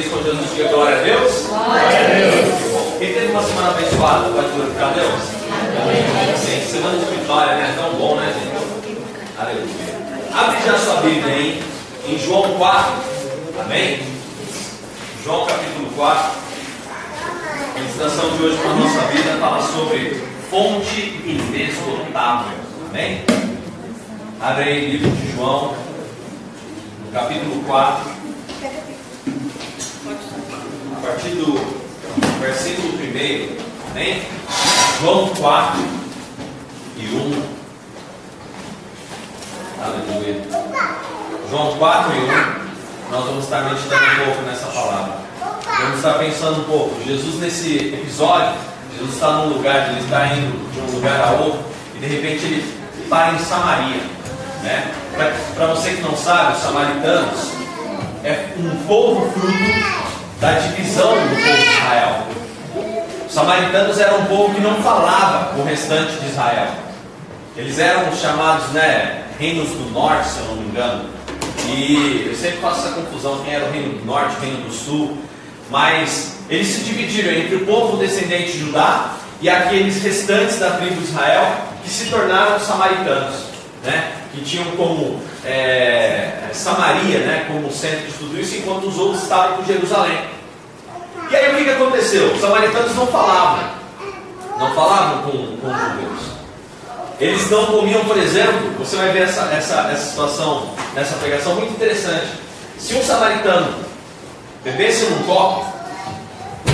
feliz com Jesus? Diga glória a Deus. Glória a Deus. Quem teve uma semana abençoada, pode glorificar a Deus? Sim, semana de vitória, né? Tão bom, né, gente? Aleluia. Abre já sua Bíblia aí, em João 4. Amém? João capítulo 4. A ministração de hoje para a nossa vida fala sobre fonte inesgotável. Amém? Abre aí, livro de João, capítulo 4. Partir do versículo 1. Amém? João 4 e 1. Aleluia. João 4 e 1. Nós vamos estar meditando um pouco nessa palavra. Vamos estar pensando um pouco. Jesus, nesse episódio, Jesus está num lugar, ele está indo de um lugar a outro, e de repente ele para em Samaria. Né? Para você que não sabe, os samaritanos é um povo fruto da divisão do povo de Israel. Os samaritanos eram um povo que não falava com o restante de Israel. Eles eram chamados, né, reinos do norte, se eu não me engano. E eu sempre faço essa confusão quem era o reino do norte, o reino do sul. Mas eles se dividiram entre o povo descendente de Judá e aqueles restantes da tribo de Israel que se tornaram samaritanos, né? que tinham como é, Samaria né? como centro de tudo isso, enquanto os outros estavam com Jerusalém. E aí o que, que aconteceu? Os samaritanos não falavam, não falavam com, com os judeus. Eles não comiam, por exemplo, você vai ver essa, essa, essa situação, nessa pregação muito interessante. Se um samaritano bebesse num copo,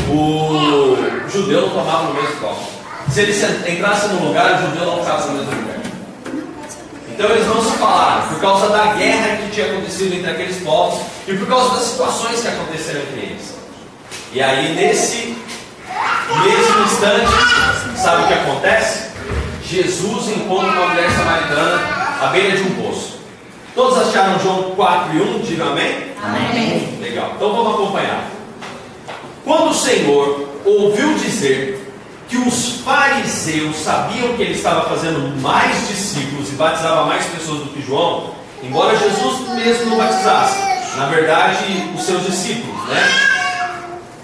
o judeu não tomava no mesmo copo. Se ele entrasse num lugar, o judeu não ficava no mesmo lugar. Então eles não se falaram por causa da guerra que tinha acontecido entre aqueles povos e por causa das situações que aconteceram entre eles. E aí nesse mesmo instante, sabe o que acontece? Jesus encontra uma mulher samaritana à beira de um poço. Todos acharam João 4 e 1? Diga amém? Amém. Legal. Então vamos acompanhar. Quando o Senhor ouviu dizer que os fariseus sabiam que ele estava fazendo mais discípulos e batizava mais pessoas do que João, embora Jesus mesmo não batizasse, na verdade, os seus discípulos, né?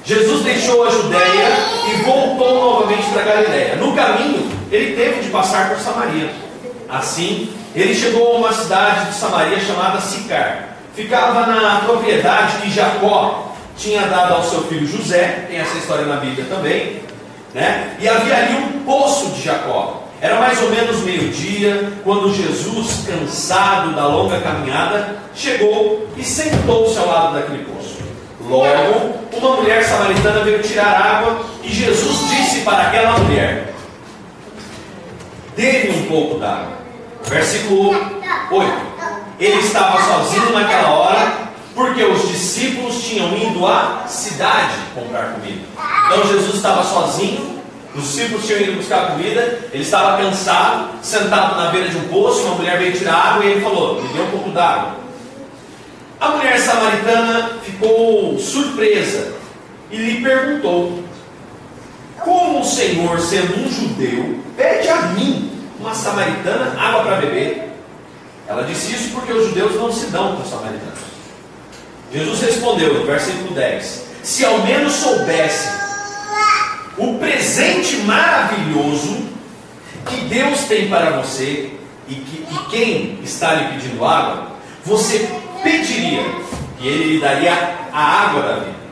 Jesus deixou a Judéia e voltou novamente para Galiléia. No caminho, ele teve de passar por Samaria. Assim, ele chegou a uma cidade de Samaria chamada Sicar. Ficava na propriedade que Jacó tinha dado ao seu filho José, tem essa história na Bíblia também, né? E havia ali um poço de Jacó. Era mais ou menos meio-dia, quando Jesus, cansado da longa caminhada, chegou e sentou-se ao lado daquele poço. Logo, uma mulher samaritana veio tirar água e Jesus disse para aquela mulher: Dê-me um pouco d'água. Versículo 8. Ele estava sozinho naquela hora, porque os discípulos tinham ido à cidade comprar comida. Então Jesus estava sozinho, os discípulos tinham ido buscar comida, ele estava cansado, sentado na beira de um poço, uma mulher veio tirar água e ele falou: Me dê um pouco d'água. A mulher samaritana ficou surpresa e lhe perguntou: Como o Senhor, sendo um judeu, pede a mim, uma samaritana, água para beber? Ela disse isso porque os judeus não se dão com os samaritanos. Jesus respondeu no versículo 10: Se ao menos soubesse o presente maravilhoso que Deus tem para você e, que, e quem está lhe pedindo água, você pediria e ele lhe daria a água da vida.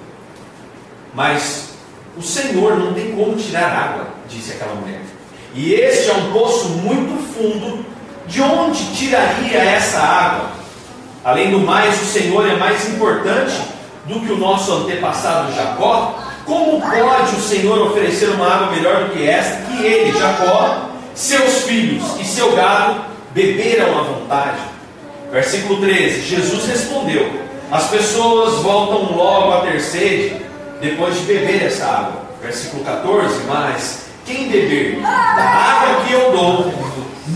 Mas o Senhor não tem como tirar água, disse aquela mulher. E este é um poço muito fundo, de onde tiraria essa água? Além do mais, o Senhor é mais importante do que o nosso antepassado Jacó. Como pode o Senhor oferecer uma água melhor do que esta, que ele, Jacó, seus filhos e seu gado beberam à vontade? Versículo 13: Jesus respondeu: As pessoas voltam logo a ter sede depois de beber essa água. Versículo 14: Mas quem beber da água que eu dou,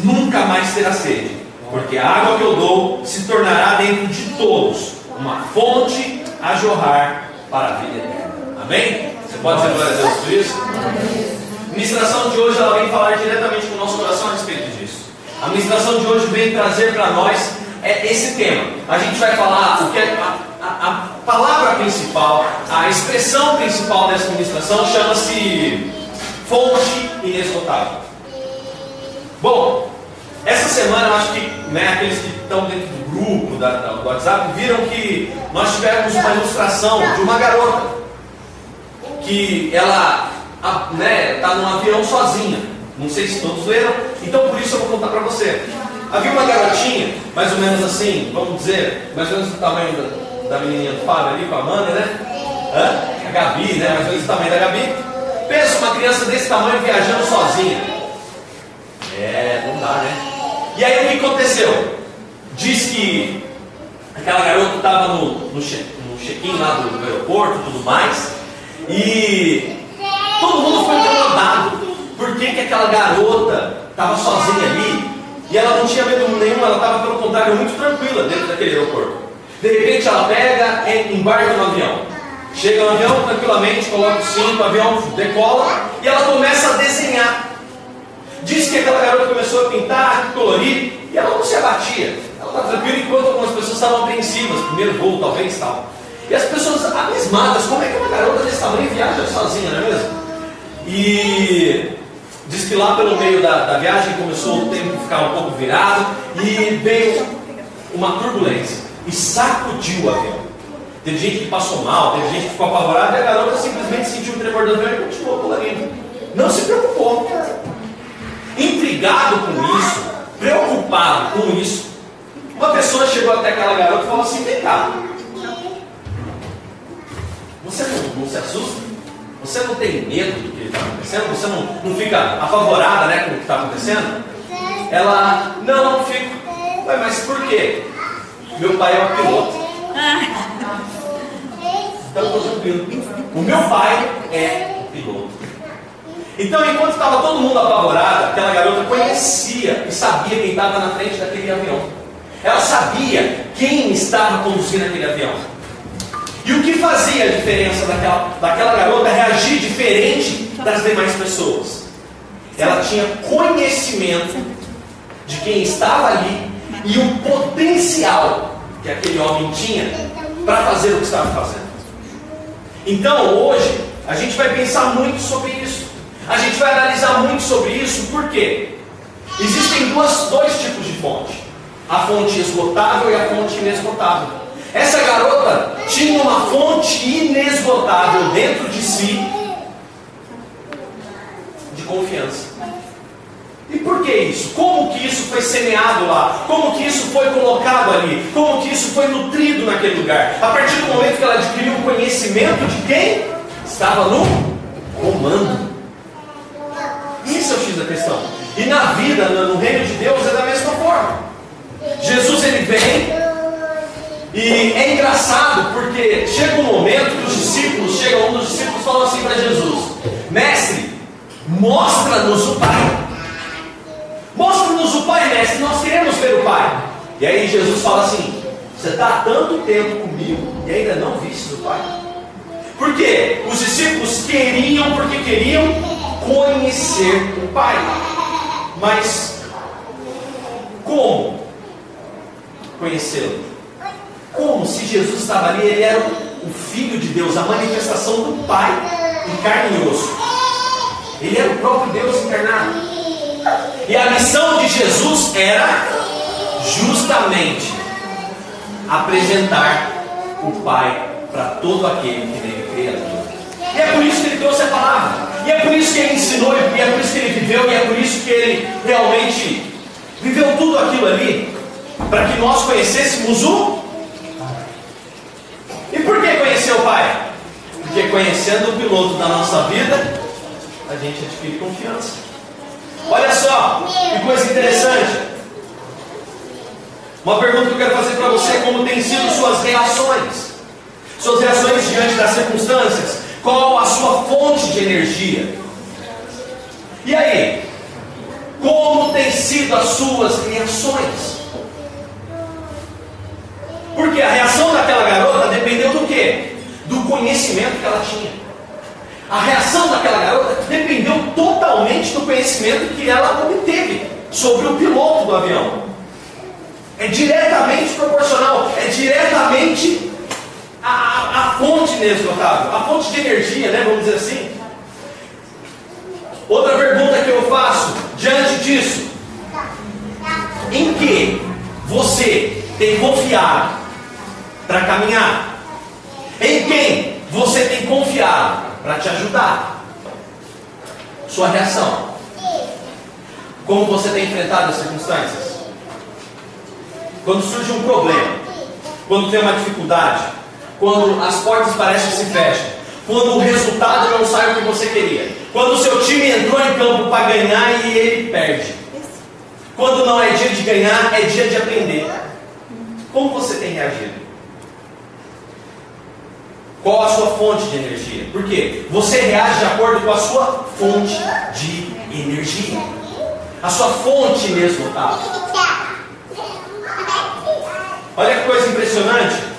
nunca mais terá sede, porque a água que eu dou se tornará dentro de todos uma fonte a jorrar para a vida eterna. Amém? Você pode dizer glória a Deus por isso? A ministração de hoje ela vem falar diretamente com o nosso coração a respeito disso. A ministração de hoje vem trazer para nós é esse tema. A gente vai falar o que é a, a, palavra principal, a expressão principal dessa ministração chama-se fonte inesgotável. Bom, essa semana eu acho que né, aqueles que estão dentro do grupo da, da, do WhatsApp viram que nós tivemos uma ilustração de uma garota que ela está né, tá num avião sozinha. Não sei se todos leram, então por isso eu vou contar para você. Havia uma garotinha, mais ou menos assim, vamos dizer, mais ou menos do tamanho da, da menininha do Fábio ali, com a Amanda, né? Hã? A Gabi, né? Mais ou menos do tamanho da Gabi. Pensa uma criança desse tamanho viajando sozinha. É, não dá, né? E aí o que aconteceu? Diz que aquela garota estava no, no check-in lá do, do aeroporto e tudo mais. E todo mundo foi incomodado. Por que, que aquela garota estava sozinha ali? E ela não tinha medo nenhum, ela estava, pelo contrário, muito tranquila dentro daquele aeroporto. De repente ela pega, embarca no avião. Chega no avião tranquilamente, coloca o cinto, o avião decola e ela começa a desenhar. Diz que aquela garota começou a pintar, colorir, e ela não se abatia. Ela estava tranquila enquanto algumas pessoas estavam apreensivas, primeiro voo talvez tal. E as pessoas abismadas, como é que uma garota desse tamanho viaja sozinha, não é mesmo? E diz que lá pelo meio da, da viagem começou o tempo ficar um pouco virado e veio uma turbulência e sacudiu o avião. Teve gente que passou mal, teve gente que ficou apavorada e a garota simplesmente sentiu o tremor do avião e continuou colorindo. Não se preocupou. Intrigado com isso, preocupado com isso, uma pessoa chegou até aquela garota e falou assim: Vem cá, você não, não se assusta? Você não tem medo do que está acontecendo? Você não, não fica apavorada né, com o que está acontecendo? Ela, não, não fico. Ué, mas por quê? Meu pai é um piloto. Então estou tranquilo. O meu pai é piloto. Então, enquanto estava todo mundo apavorado, aquela garota conhecia e sabia quem estava na frente daquele avião. Ela sabia quem estava conduzindo aquele avião. E o que fazia a diferença daquela, daquela garota reagir diferente das demais pessoas? Ela tinha conhecimento de quem estava ali e o potencial que aquele homem tinha para fazer o que estava fazendo. Então, hoje, a gente vai pensar muito sobre isso. A gente vai analisar muito sobre isso, por quê? Existem duas, dois tipos de fonte: a fonte esgotável e a fonte inesgotável. Essa garota tinha uma fonte inesgotável dentro de si de confiança. E por que isso? Como que isso foi semeado lá? Como que isso foi colocado ali? Como que isso foi nutrido naquele lugar? A partir do momento que ela adquiriu o conhecimento de quem estava no comando. Isso é o X da questão. E na vida, no reino de Deus, é da mesma forma. Jesus ele vem e é engraçado porque chega um momento que os discípulos, chega um dos discípulos e fala assim para Jesus: Mestre, mostra-nos o Pai. Mostra-nos o Pai, mestre, nós queremos ver o Pai. E aí Jesus fala assim: Você está tanto tempo comigo e ainda não viste o Pai? Porque os discípulos queriam, porque queriam conhecer o Pai. Mas como conhecê-lo? Como se Jesus estava ali, ele era o Filho de Deus, a manifestação do Pai em carne e osso. Ele era o próprio Deus encarnado. E a missão de Jesus era justamente apresentar o Pai para todo aquele que nele crê. E é por isso que ele trouxe a palavra. E é por isso que ele ensinou, e é por isso que ele viveu, e é por isso que ele realmente viveu tudo aquilo ali, para que nós conhecêssemos o. E por que conhecer o Pai? Porque conhecendo o piloto da nossa vida, a gente adquire confiança. Olha só, que coisa interessante. Uma pergunta que eu quero fazer para você: como têm sido suas reações? Suas reações diante das circunstâncias? Qual a sua fonte de energia? E aí? Como têm sido as suas reações? Porque a reação daquela garota dependeu do quê? Do conhecimento que ela tinha. A reação daquela garota dependeu totalmente do conhecimento que ela obteve sobre o piloto do avião. É diretamente proporcional, é diretamente a, a fonte inesgotável, a fonte de energia, né, vamos dizer assim. Outra pergunta que eu faço diante disso: em que você tem confiado para caminhar? Em quem você tem confiado para te ajudar? Sua reação. Como você tem enfrentado as circunstâncias? Quando surge um problema, quando tem uma dificuldade, quando as portas parecem que se fecham, quando o resultado não sai o que você queria, quando o seu time entrou em campo para ganhar e ele perde, quando não é dia de ganhar, é dia de aprender. Como você tem reagido? Qual a sua fonte de energia? Por quê? Você reage de acordo com a sua fonte de energia. A sua fonte inesgotável. Olha que coisa impressionante.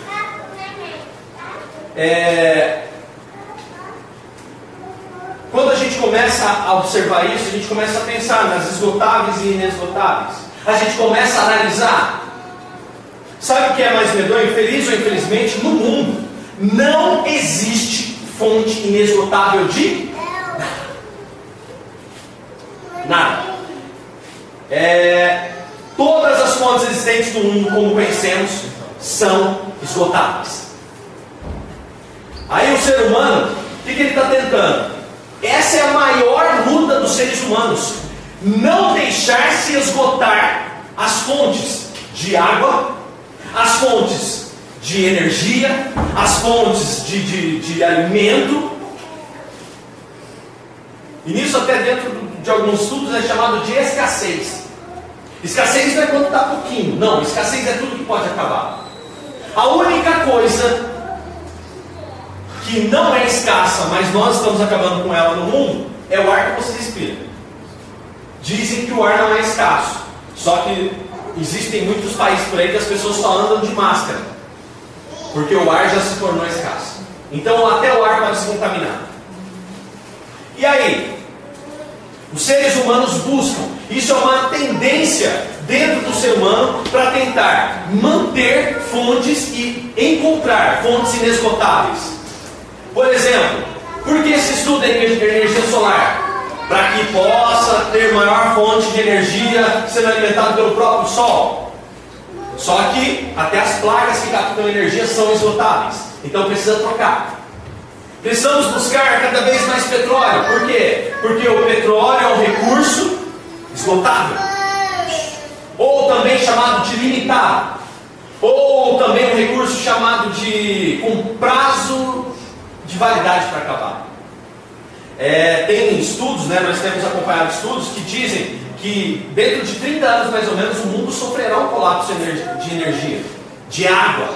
É... Quando a gente começa a observar isso, a gente começa a pensar nas esgotáveis e inesgotáveis. A gente começa a analisar. Sabe o que é mais medonho? Feliz ou infelizmente, no mundo não existe fonte inesgotável de nada. É, Todas as fontes existentes do mundo, como conhecemos, são esgotáveis. Aí o ser humano, o que, que ele está tentando? Essa é a maior luta dos seres humanos. Não deixar se esgotar as fontes de água, as fontes de energia, as fontes de, de, de alimento. E nisso até dentro de alguns estudos é chamado de escassez. Escassez não é quando está pouquinho. Não, escassez é tudo que pode acabar. A única coisa que não é escassa, mas nós estamos acabando com ela no mundo, é o ar que você respira. Dizem que o ar não é escasso. Só que existem muitos países por aí que as pessoas só andam de máscara. Porque o ar já se tornou escasso. Então até o ar pode se contaminar. E aí? Os seres humanos buscam isso é uma tendência dentro do ser humano para tentar manter fontes e encontrar fontes inesgotáveis. Por exemplo, por que se estuda energia solar? Para que possa ter maior fonte de energia sendo alimentada pelo próprio Sol. Só que até as placas que captam energia são esgotáveis. Então precisa trocar. Precisamos buscar cada vez mais petróleo. Por quê? Porque o petróleo é um recurso esgotável, ou também chamado de limitado, ou também um recurso chamado de com prazo de validade para acabar. É, tem estudos, né, nós temos acompanhado estudos que dizem que dentro de 30 anos mais ou menos o mundo sofrerá um colapso de energia, de água.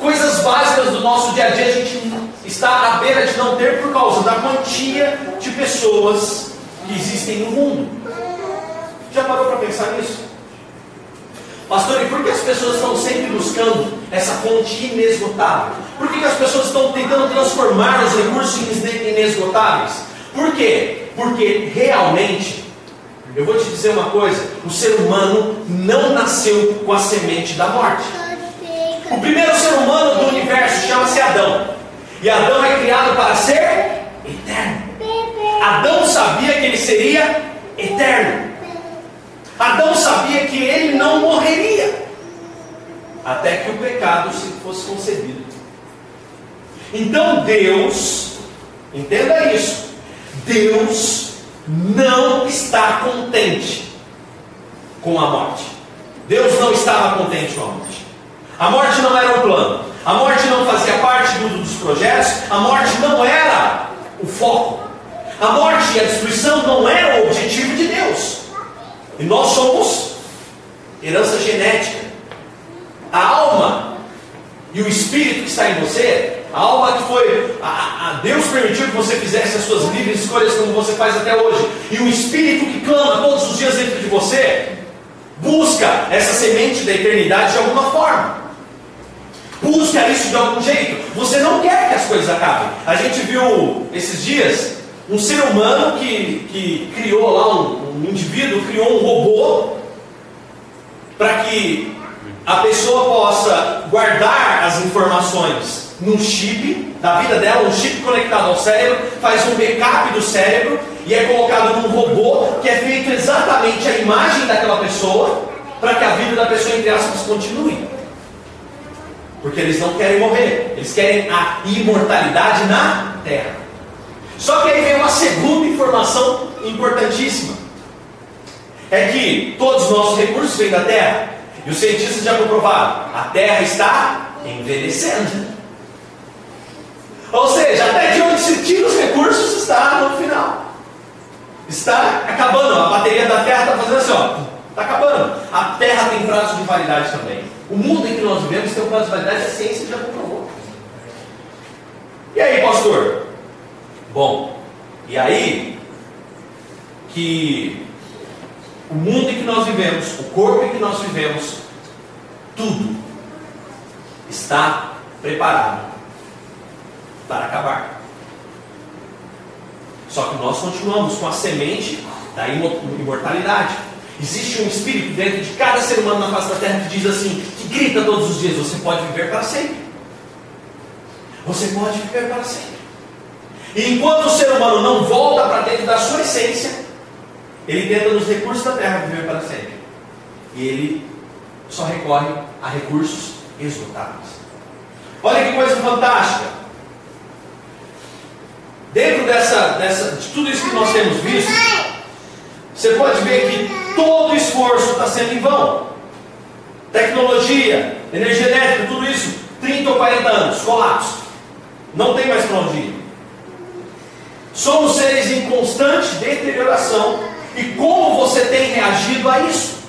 Coisas básicas do nosso dia a dia a gente está à beira de não ter por causa da quantia de pessoas que existem no mundo. Já parou para pensar nisso? Pastor, e por que as pessoas estão sempre buscando essa fonte inesgotável? Por que, que as pessoas estão tentando transformar os recursos inesgotáveis? Por quê? Porque realmente, eu vou te dizer uma coisa: o ser humano não nasceu com a semente da morte. O primeiro ser humano do universo chama-se Adão. E Adão é criado para ser eterno. Adão sabia que ele seria eterno. Adão sabia que ele não morreria até que o pecado se fosse concebido. Então Deus, entenda isso, Deus não está contente com a morte. Deus não estava contente com a morte. A morte não era um plano. A morte não fazia parte do, dos projetos. A morte não era o foco. A morte e a destruição não era o objetivo de Deus. E nós somos herança genética. A alma e o espírito que está em você, a alma que foi, a, a, Deus permitiu que você fizesse as suas livres escolhas como você faz até hoje, e o espírito que clama todos os dias dentro de você, busca essa semente da eternidade de alguma forma. Busca isso de algum jeito. Você não quer que as coisas acabem. A gente viu esses dias um ser humano que, que criou lá, um, um indivíduo criou um robô para que a pessoa possa guardar as informações num chip da vida dela, um chip conectado ao cérebro, faz um backup do cérebro e é colocado num robô que é feito exatamente a imagem daquela pessoa para que a vida da pessoa, entre aspas, continue. Porque eles não querem morrer, eles querem a imortalidade na terra. Só que aí vem uma segunda informação importantíssima: é que todos os nossos recursos vêm da terra, e os cientistas já comprovaram, a terra está envelhecendo. Ou seja, até de onde se tira os recursos está no final. Está acabando, a bateria da terra está fazendo assim, ó, está acabando. A terra tem prazo de validade também. O mundo em que nós vivemos tem um prazo de validade, a ciência já comprovou. E aí, pastor? Bom, e aí que o mundo em que nós vivemos, o corpo em que nós vivemos, tudo está preparado para acabar. Só que nós continuamos com a semente da imortalidade. Existe um espírito dentro de cada ser humano na face da terra que diz assim, que grita todos os dias: você pode viver para sempre. Você pode viver para sempre. E enquanto o ser humano não volta para dentro da sua essência, ele tenta nos recursos da terra viver para sempre. E ele só recorre a recursos esgotáveis. Olha que coisa fantástica. Dentro dessa, dessa, de tudo isso que nós temos visto, você pode ver que todo esforço está sendo em vão. Tecnologia, energia elétrica, tudo isso, 30 ou 40 anos, colapso. Não tem mais para onde ir. Somos seres em constante deterioração. E como você tem reagido a isso?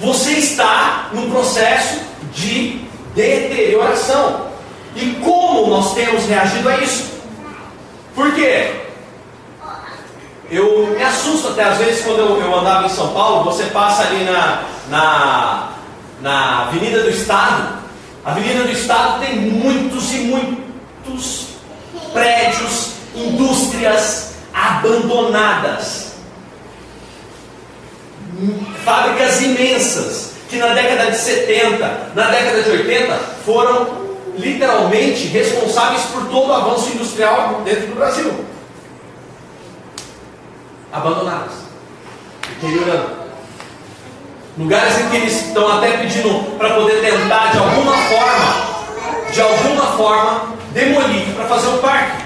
Você está no processo de deterioração. E como nós temos reagido a isso? Por quê? Eu me assusto até às vezes quando eu, eu andava em São Paulo, você passa ali na, na, na Avenida do Estado. A Avenida do Estado tem muitos e muitos prédios, indústrias abandonadas. Fábricas imensas que na década de 70, na década de 80 foram literalmente responsáveis por todo o avanço industrial dentro do Brasil. Abandonadas, deteriorando. Lugares em que eles estão até pedindo para poder tentar de alguma forma, de alguma forma, demolir para fazer um parque.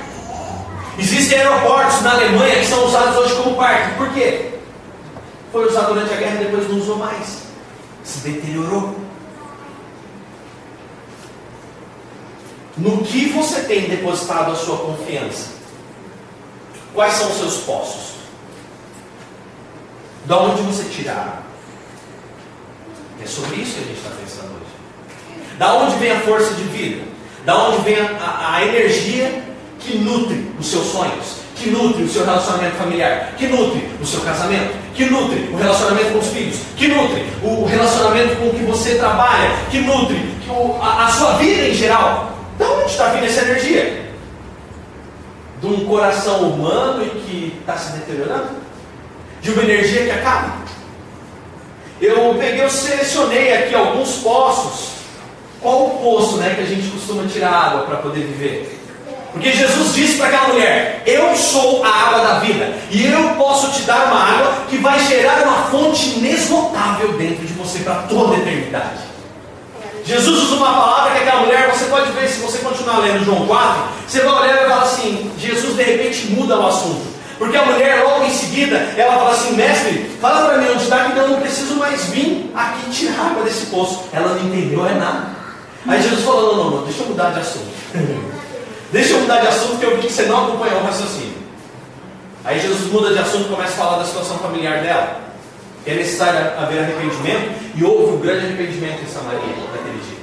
Existem aeroportos na Alemanha que são usados hoje como parque. Por quê? Foi usado durante a guerra e depois não usou mais. Se deteriorou. No que você tem depositado a sua confiança? Quais são os seus poços? Da onde você tirar? É sobre isso que a gente está pensando hoje. Da onde vem a força de vida? Da onde vem a, a, a energia que nutre os seus sonhos? Que nutre o seu relacionamento familiar? Que nutre o seu casamento? Que nutre o relacionamento com os filhos? Que nutre o relacionamento com o que você trabalha? Que nutre a, a sua vida em geral? De onde está vindo essa energia? De um coração humano e que está se deteriorando? De uma energia que acaba? Eu peguei, eu selecionei aqui alguns poços. Qual o poço né, que a gente costuma tirar água para poder viver? Porque Jesus disse para aquela mulher: Eu sou a água da vida, e eu posso te dar uma água que vai gerar uma fonte inesgotável dentro de você para toda a eternidade. Jesus usa uma palavra que aquela mulher, você pode ver se você continuar lendo João 4, você vai olhar e vai falar assim: Jesus de repente muda o assunto. Porque a mulher, logo em seguida, ela fala assim: Mestre, fala para mim onde está, que eu não preciso mais vir aqui tirar água desse poço. Ela não entendeu é nada. Aí Jesus falou: Não, não, não, deixa eu mudar de assunto. deixa eu mudar de assunto, que eu vi que você não acompanhou o raciocínio. Aí Jesus muda de assunto e começa a falar da situação familiar dela. É necessário haver arrependimento, e houve um grande arrependimento em Samaria naquele dia.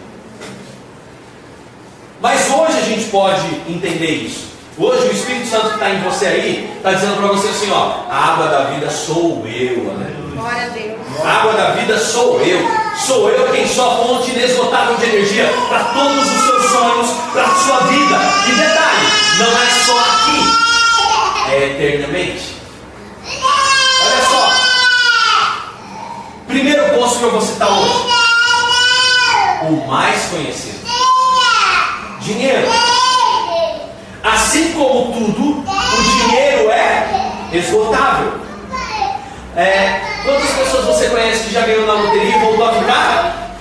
Mas hoje a gente pode entender isso. Hoje o Espírito Santo que está em você aí, está dizendo para você assim, ó, a água da vida sou eu, Glória a Deus. A água da vida sou eu. Sou eu quem sou a fonte inesgotável de energia para todos os seus sonhos, para a sua vida. Não é só aqui, é eternamente. Olha só. Primeiro poço que eu vou citar hoje. mais conhecido. Dinheiro. Assim como tudo, o dinheiro é esgotável. É, quantas pessoas você conhece que já ganhou na loteria e voltou a ficar?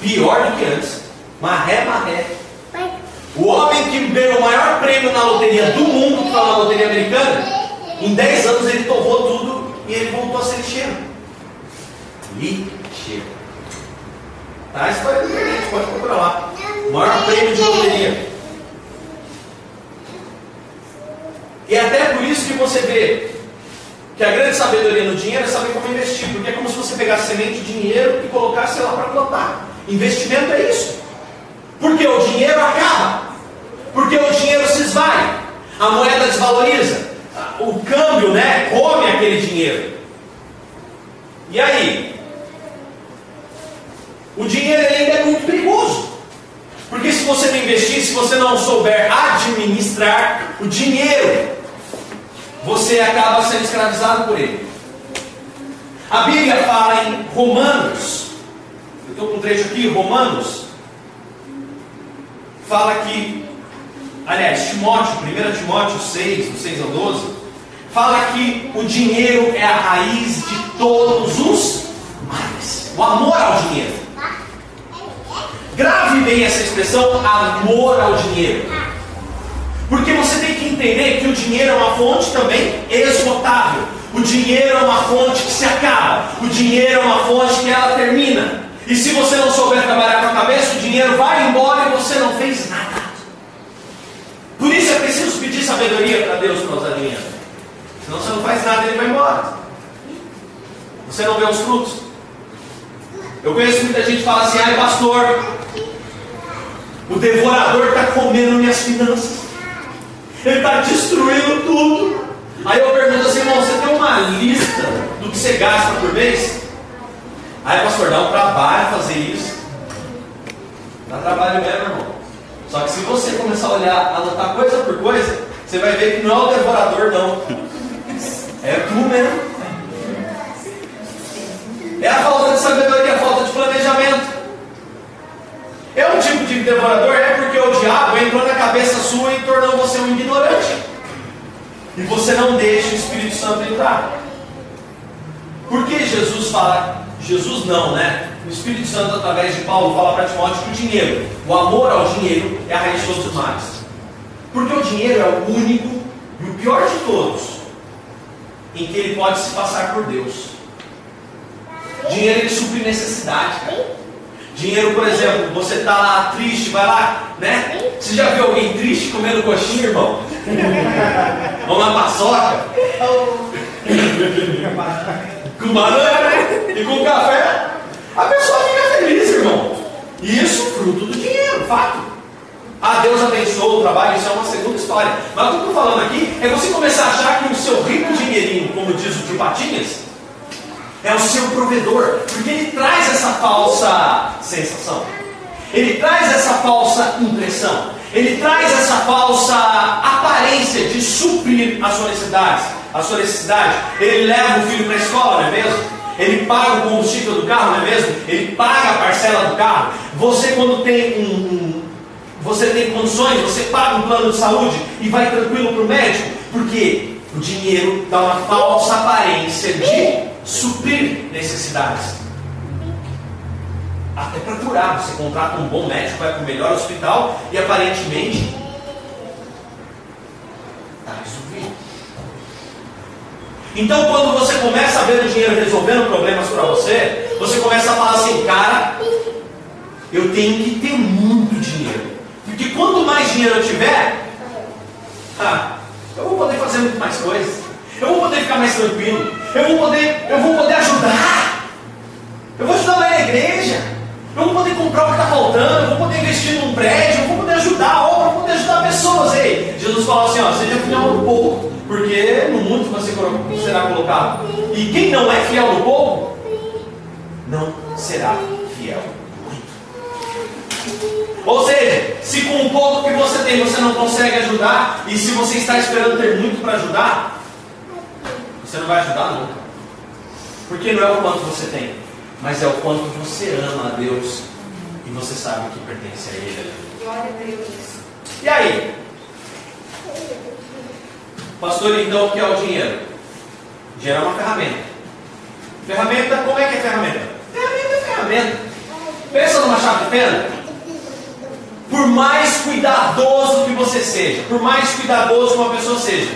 Pior do que antes. Marré, marré. O homem que ganhou o maior prêmio na loteria do mundo, que foi na loteria americana, em 10 anos ele torrou tudo e ele voltou a ser lixeiro. Lixeiro. Tá? A história diferente, pode procurar lá. O maior prêmio de loteria. E é até por isso que você vê que a grande sabedoria no dinheiro é saber como investir, porque é como se você pegasse semente de dinheiro e colocasse ela para plantar. Investimento é isso. Porque o dinheiro acaba. Porque o dinheiro se esvai. A moeda desvaloriza. O câmbio, né, come aquele dinheiro. E aí? O dinheiro ainda é muito perigoso. Porque se você não investir, se você não souber administrar o dinheiro, você acaba sendo escravizado por ele. A Bíblia fala em Romanos, eu estou com um trecho aqui, Romanos, fala que, aliás, Timóteo, 1 Timóteo 6, do 6 ao 12, fala que o dinheiro é a raiz de todos os males. O amor ao dinheiro. Grave bem essa expressão, amor ao dinheiro. Porque você tem que entender que o dinheiro é uma fonte também esgotável. O dinheiro é uma fonte que se acaba. O dinheiro é uma fonte que ela termina. E se você não souber trabalhar com a cabeça, o dinheiro vai embora e você não fez nada. Por isso é preciso pedir sabedoria para Deus para dinheiro. Senão você não faz nada ele vai embora. Você não vê os frutos. Eu conheço muita gente que fala assim, ai pastor, o devorador está comendo minhas finanças. Ele está destruindo tudo. Aí eu pergunto assim, irmão, você tem uma lista do que você gasta por mês? Aí, pastor, dá um trabalho fazer isso. Dá trabalho mesmo, irmão. Só que se você começar a olhar, anotar coisa por coisa, você vai ver que não é o devorador, não. É tu mesmo. É a falta de sabedoria, a falta de planejamento. É um tipo de devorador? É porque o diabo entrou na cabeça sua e tornou você um ignorante. E você não deixa o Espírito Santo entrar. Por que Jesus fala? Jesus não, né? O Espírito Santo, através de Paulo, fala para Timóteo que o dinheiro, o amor ao dinheiro, é a raiz de todos os males. Porque o dinheiro é o único e o pior de todos em que ele pode se passar por Deus. Dinheiro ele supre necessidade, cara. Dinheiro, por exemplo, você está lá triste, vai lá, né? Você já viu alguém triste comendo coxinha, irmão? Ou uma paçoca? com banana e com café? A pessoa fica feliz, irmão. Isso fruto do dinheiro, fato. Ah, Deus abençoou o trabalho, isso é uma segunda história. Mas o que eu estou falando aqui é você começar a achar que o seu rico dinheirinho, como diz o tio Patinhas, é o seu provedor, porque ele traz essa falsa sensação, ele traz essa falsa impressão, ele traz essa falsa aparência de suprir as sua necessidade, a sua necessidade. Ele leva o filho para a escola, não é mesmo? Ele paga o combustível do carro, não é mesmo? Ele paga a parcela do carro. Você quando tem um, um você tem condições, você paga um plano de saúde e vai tranquilo para o médico, porque o dinheiro dá uma falsa aparência de suprir necessidades. Até para curar, você contrata um bom médico, vai para o melhor hospital e aparentemente está resolvido. Então, quando você começa a ver o dinheiro resolvendo problemas para você, você começa a falar assim, cara, eu tenho que ter muito quanto mais dinheiro eu tiver, ah, eu vou poder fazer muito mais coisas. Eu vou poder ficar mais tranquilo. Eu vou poder, eu vou poder ajudar. Eu vou ajudar lá na igreja. Eu vou poder comprar o que está faltando. Eu vou poder investir num prédio. Eu vou poder ajudar a obra. Eu vou poder ajudar pessoas. Ei, Jesus fala assim: ó, seja fiel no pouco, porque no mundo você será colocado. E quem não é fiel no pouco, não será fiel ou seja, se com o pouco que você tem você não consegue ajudar, e se você está esperando ter muito para ajudar, você não vai ajudar nunca. Porque não é o quanto você tem, mas é o quanto você ama a Deus e você sabe que pertence a Ele. Glória a Deus. E aí? Pastor, então o que é o dinheiro? O dinheiro é uma ferramenta. Ferramenta, como é que é ferramenta? Ferramenta é ferramenta. Pensa numa chave de fenda. Por mais cuidadoso que você seja, por mais cuidadoso que uma pessoa seja,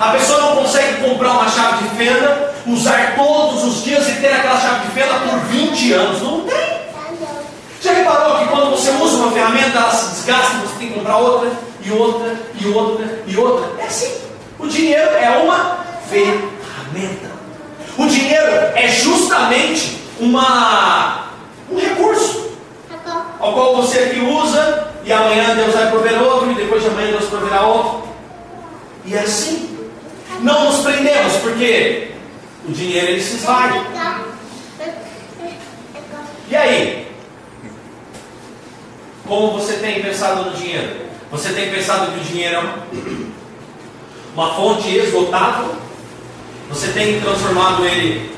a pessoa não consegue comprar uma chave de fenda, usar todos os dias e ter aquela chave de fenda por 20 anos. Não tem. Já reparou que quando você usa uma ferramenta, ela se desgasta, você tem que comprar outra, e outra, e outra, e outra? É assim. O dinheiro é uma ferramenta. O dinheiro é justamente uma, um recurso ao qual você aqui usa, e amanhã Deus vai prover outro, e depois de amanhã Deus proverá outro. E é assim. Não nos prendemos, porque o dinheiro ele se esvai. E aí? Como você tem pensado no dinheiro? Você tem pensado que o dinheiro é uma fonte esgotável? Você tem transformado ele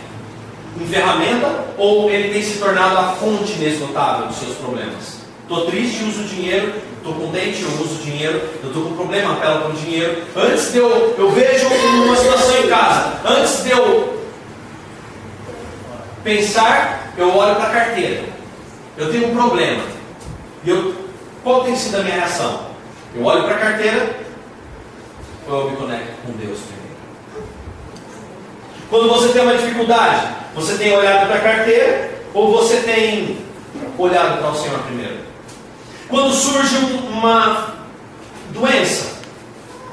em ferramenta ou ele tem se tornado a fonte inesgotável dos seus problemas? Estou triste, uso dinheiro. Estou contente, eu uso dinheiro. Eu estou com problema, apelo para o dinheiro. Antes de eu, eu vejo uma situação em casa. Antes de eu pensar, eu olho para a carteira. Eu tenho um problema. E eu, qual tem sido a minha reação? Eu olho para a carteira, ou eu me conecto com Deus primeiro? Quando você tem uma dificuldade, você tem olhado para a carteira ou você tem olhado para o Senhor primeiro? Quando surge uma doença,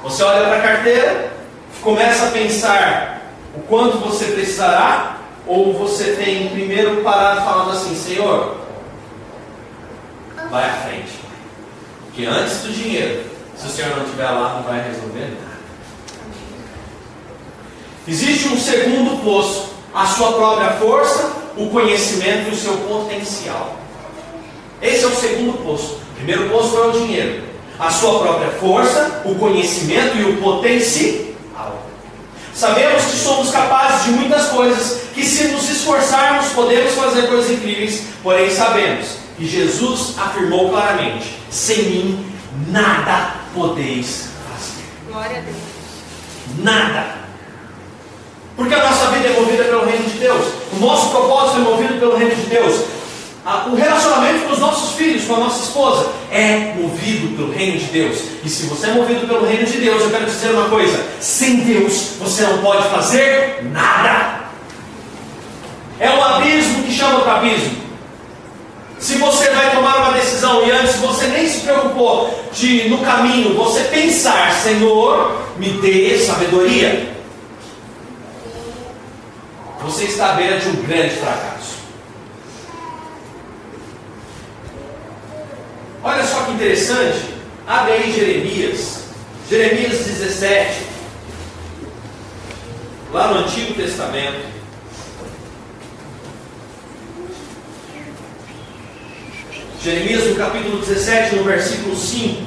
você olha para a carteira, começa a pensar o quanto você precisará, ou você tem primeiro parado falando assim, Senhor, vai à frente. Porque antes do dinheiro, se o Senhor não estiver lá, não vai resolver nada. Existe um segundo poço, a sua própria força, o conhecimento e o seu potencial. Segundo poço. O primeiro poço é o dinheiro. A sua própria força, o conhecimento e o potencial. Sabemos que somos capazes de muitas coisas, que se nos esforçarmos podemos fazer coisas incríveis, porém sabemos que Jesus afirmou claramente: sem mim nada podeis fazer. Glória a Deus. Nada. Porque a nossa vida é movida pelo reino de Deus. O nosso propósito é movido pelo reino de Deus. O relacionamento com os nossos filhos, com a nossa esposa, é movido pelo reino de Deus. E se você é movido pelo reino de Deus, eu quero dizer uma coisa: sem Deus você não pode fazer nada. É um abismo que chama para abismo. Se você vai tomar uma decisão e antes você nem se preocupou de no caminho você pensar, Senhor, me dê sabedoria, você está à beira de um grande fracasso. Olha só que interessante. Abre aí Jeremias. Jeremias 17. Lá no Antigo Testamento. Jeremias no capítulo 17, no versículo 5.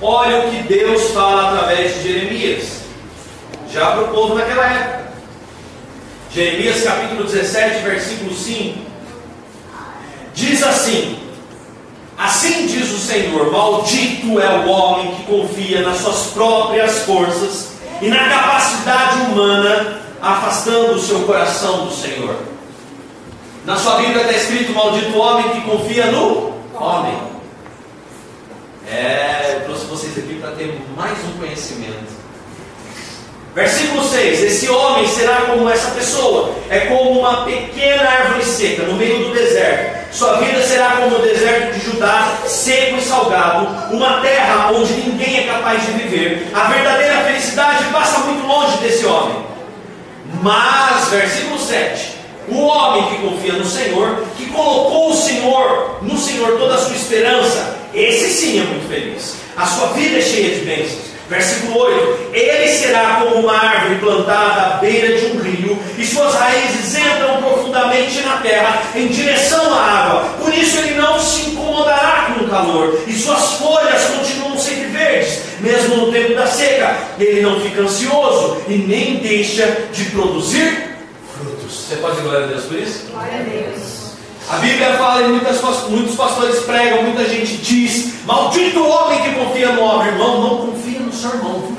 Olha o que Deus fala através de Jeremias. Já para o povo naquela época. Jeremias capítulo 17, versículo 5. Diz assim: Assim diz o Senhor: Maldito é o homem que confia nas suas próprias forças e na capacidade humana, afastando o seu coração do Senhor. Na sua Bíblia está escrito: Maldito o homem que confia no homem. É, eu trouxe vocês aqui para ter mais um conhecimento. Versículo 6: Esse homem será como essa pessoa, é como uma pequena árvore seca no meio do deserto. Sua vida será como o deserto de Judá, seco e salgado, uma terra onde ninguém é capaz de viver. A verdadeira felicidade passa muito longe desse homem. Mas, versículo 7: O homem que confia no Senhor, que colocou o Senhor, no Senhor toda a sua esperança, esse sim é muito feliz. A sua vida é cheia de bênçãos. Versículo 8: Ele será como uma árvore plantada à beira de um rio, e suas raízes entram profundamente na terra, em direção à água. Por isso ele não se incomodará com o calor, e suas folhas continuam sempre verdes, mesmo no tempo da seca. Ele não fica ansioso e nem deixa de produzir frutos. Você pode glória a Deus por isso? Glória a Deus. A Bíblia fala e muitas, muitos pastores pregam, muita gente diz: Maldito o homem que confia no homem. Irmão, não confia no seu irmão.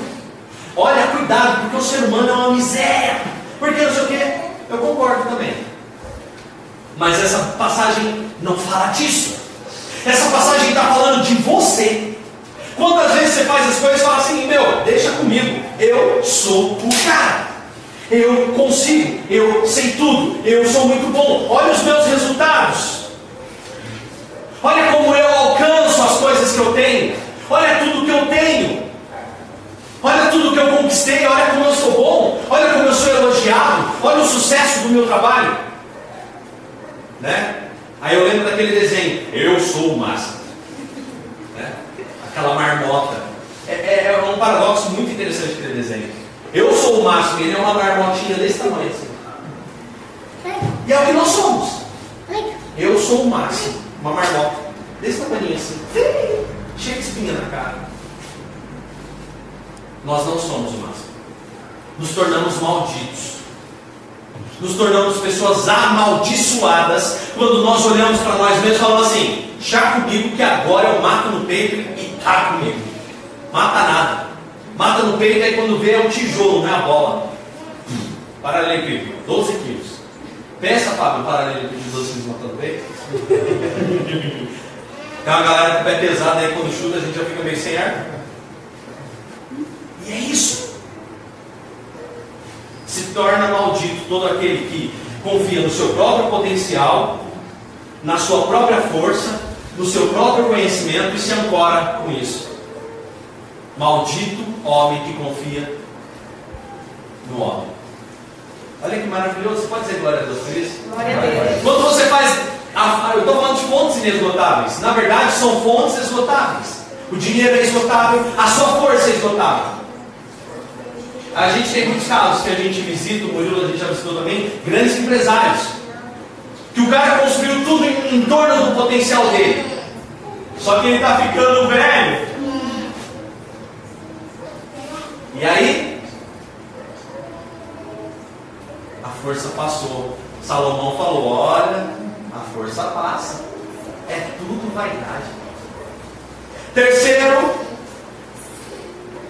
Olha, cuidado, porque o ser humano é uma miséria. Porque não sei o quê. Eu concordo também. Mas essa passagem não fala disso. Essa passagem está falando de você. Quantas vezes você faz as coisas e fala assim, meu, deixa comigo, eu sou o cara. Eu consigo, eu sei tudo, eu sou muito bom. Olha os meus resultados. Olha como eu alcanço as coisas que eu tenho. Olha tudo que eu tenho. Olha tudo que eu conquistei, olha como eu sou bom, olha como eu sou elogiado, olha o sucesso do meu trabalho. Né? Aí eu lembro daquele desenho, eu sou o máximo. Né? Aquela marmota. É, é, é, um paradoxo muito interessante aquele desenho. Eu sou o máximo, ele é uma marmotinha desse tamanho assim. E é o que nós somos. Eu sou o máximo, uma marmota desse tamanho assim, cheia de espinha na cara. Nós não somos máximo. Nos tornamos malditos. Nos tornamos pessoas amaldiçoadas quando nós olhamos para nós mesmos e falamos assim: chá comigo que agora eu mato no peito e tá comigo. Mata nada. Mata no peito aí quando vê é um tijolo, não é a bola. Paralelepípedo, 12 quilos. Pensa, Fábio, paralelepípedo de 12 quilos matando peito. Tem uma galera com o pé pesado aí quando chuta a gente já fica meio sem ar. E é isso. Se torna maldito todo aquele que confia no seu próprio potencial, na sua própria força, no seu próprio conhecimento e se ancora com isso. Maldito homem que confia no homem. Olha que maravilhoso. Você pode dizer glória a Deus por isso? Glória a Deus. Quando você faz. eu estou falando de fontes inesgotáveis. Na verdade, são fontes esgotáveis. O dinheiro é esgotável, a sua força é esgotável. A gente tem muitos casos que a gente visita, o Murilo a gente já visitou também, grandes empresários. Que o cara construiu tudo em, em torno do potencial dele. Só que ele está ficando velho. E aí, a força passou. Salomão falou: Olha, a força passa. É tudo vaidade. Terceiro,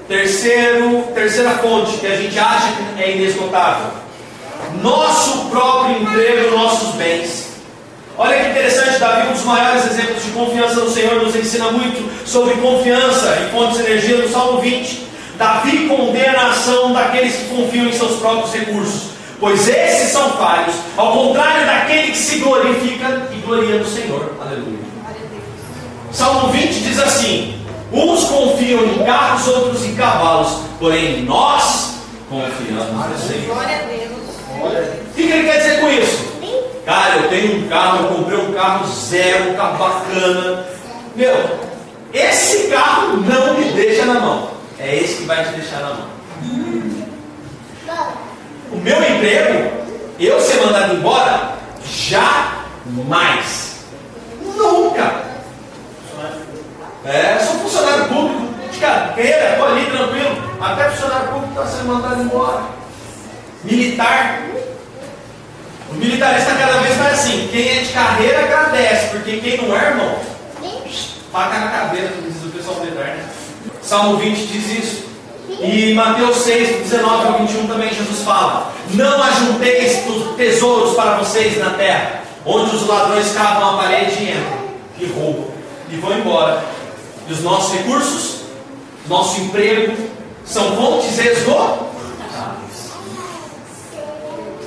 Terceiro, terceira fonte que a gente acha que é inesgotável. Nosso próprio emprego, nossos bens. Olha que interessante, Davi, um dos maiores exemplos de confiança no Senhor, nos ensina muito sobre confiança e fontes de energia no Salmo 20. Davi condena a ação daqueles que confiam em seus próprios recursos, pois esses são falhos, ao contrário daquele que se glorifica e gloria no Senhor. Aleluia. Salmo 20 diz assim: Uns confiam em carros, outros em cavalos, porém nós confiamos no Senhor. Glória a Deus. O que ele quer dizer com isso? Cara, eu tenho um carro, eu comprei um carro zero, um carro bacana. Meu, esse carro não me deixa na mão. É esse que vai te deixar na mão. O meu emprego, eu ser mandado embora, jamais. Nunca. É, sou funcionário público de carreira, estou ali tranquilo. Até funcionário público está sendo mandado embora. Militar. O militarista cada vez mais assim. Quem é de carreira agradece, porque quem não é, irmão, faca na cabeça, como diz o pessoal militar. Né? Salmo 20 diz isso. E Mateus 6, 19 ao 21 também Jesus fala: Não ajunteis tesouros para vocês na terra, onde os ladrões cavam a parede e entram, e roubam, e vão embora e os nossos recursos, nosso emprego, são fontes esgotáveis.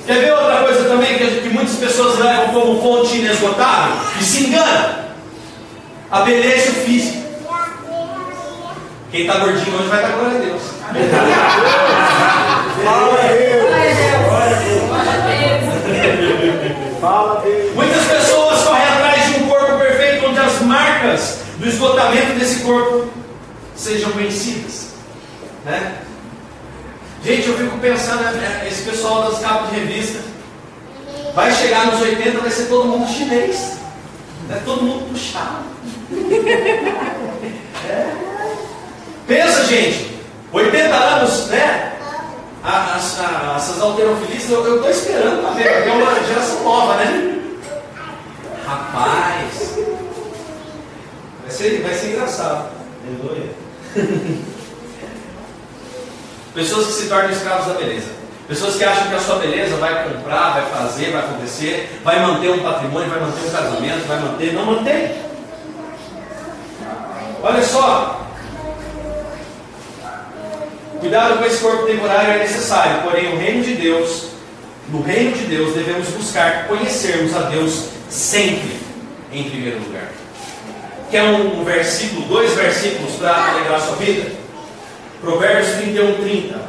Quer ver outra coisa também que, que muitas pessoas levam como fonte inesgotável e se enganam? A beleza o físico. Quem está gordinho hoje vai dar glória a Deus. Fala Deus. Marcas do esgotamento desse corpo sejam vencidas. Né? Gente, eu fico pensando, né, esse pessoal das capas de revista vai chegar nos 80, vai ser todo mundo chinês. Né? Todo mundo puxado. É. Pensa, gente, 80 anos, né? As, as, essas alterofilistas, eu estou esperando para ver, porque é uma geração nova, né? Rapaz, vai ser, vai ser engraçado. Aleluia. Pessoas que se tornam escravos da beleza. Pessoas que acham que a sua beleza vai comprar, vai fazer, vai acontecer, vai manter um patrimônio, vai manter um casamento, vai manter. Não mantém. Olha só. Cuidado com esse corpo temporário é necessário, porém o reino de Deus, no reino de Deus devemos buscar conhecermos a Deus sempre em primeiro lugar. Quer um, um versículo, dois versículos para alegrar a sua vida? Provérbios 31, 30.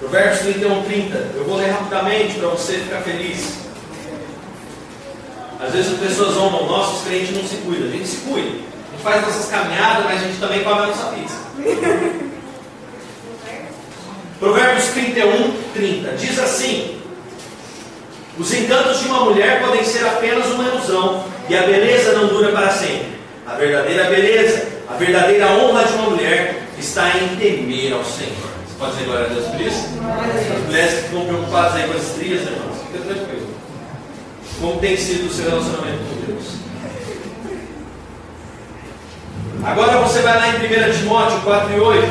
Provérbios 31, 30. Eu vou ler rapidamente para você ficar feliz. Às vezes as pessoas zombam, nossa, os crentes não se cuidam. A gente se cuida. A gente faz nossas caminhadas, mas a gente também come a nossa pizza. Provérbios 31, 30. Diz assim: Os encantos de uma mulher podem ser apenas uma ilusão, e a beleza não dura para sempre. A verdadeira beleza, a verdadeira honra de uma mulher está em temer ao Senhor. Você pode dizer glória a Deus por isso? As mulheres que ficam preocupadas aí com as estrias, irmãos, fica tranquilo. Como tem sido o seu relacionamento com Deus? Agora você vai lá em 1 Timóteo 4 e 8.